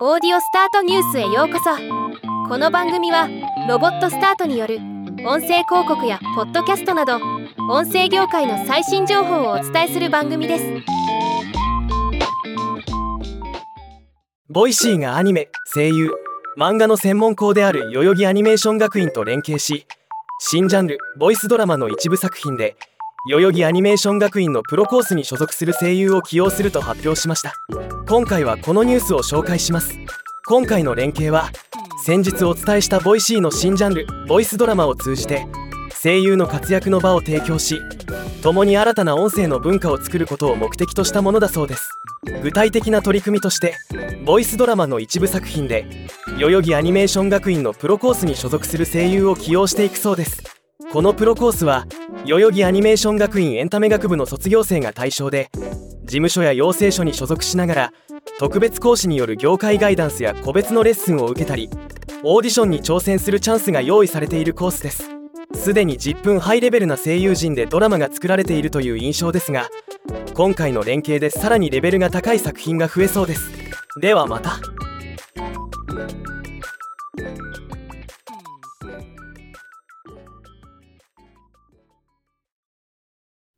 オーディオスタートニュースへようこそ。この番組はロボットスタートによる音声広告やポッドキャストなど音声業界の最新情報をお伝えする番組です。ボイシーがアニメ声優漫画の専門校である代々木アニメーション学院と連携し新ジャンルボイスドラマの一部作品で代々木アニメーション学院のプロコースに所属する声優を起用すると発表しました。今回はこのニュースを紹介します。今回の連携は先日お伝えしたボイシーの新ジャンルボイスドラマを通じて声優の活躍の場を提供し共に新たな音声の文化を作ることを目的としたものだそうです。具体的な取り組みとしてボイスドラマの一部作品で代々木アニメーション学院のプロコースに所属する声優を起用していくそうです。このプロコースは代々木アニメーション学院エンタメ学部の卒業生が対象で事務所や養成所に所属しながら特別講師による業界ガイダンスや個別のレッスンを受けたりオーディションに挑戦するチャンスが用意されているコースです。すでに10分ハイレベルな声優陣でドラマが作られているという印象ですが今回の連携でさらにレベルが高い作品が増えそうです。ではまた。